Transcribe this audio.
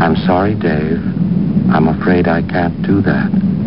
I'm sorry, Dave. I'm afraid I can't do that.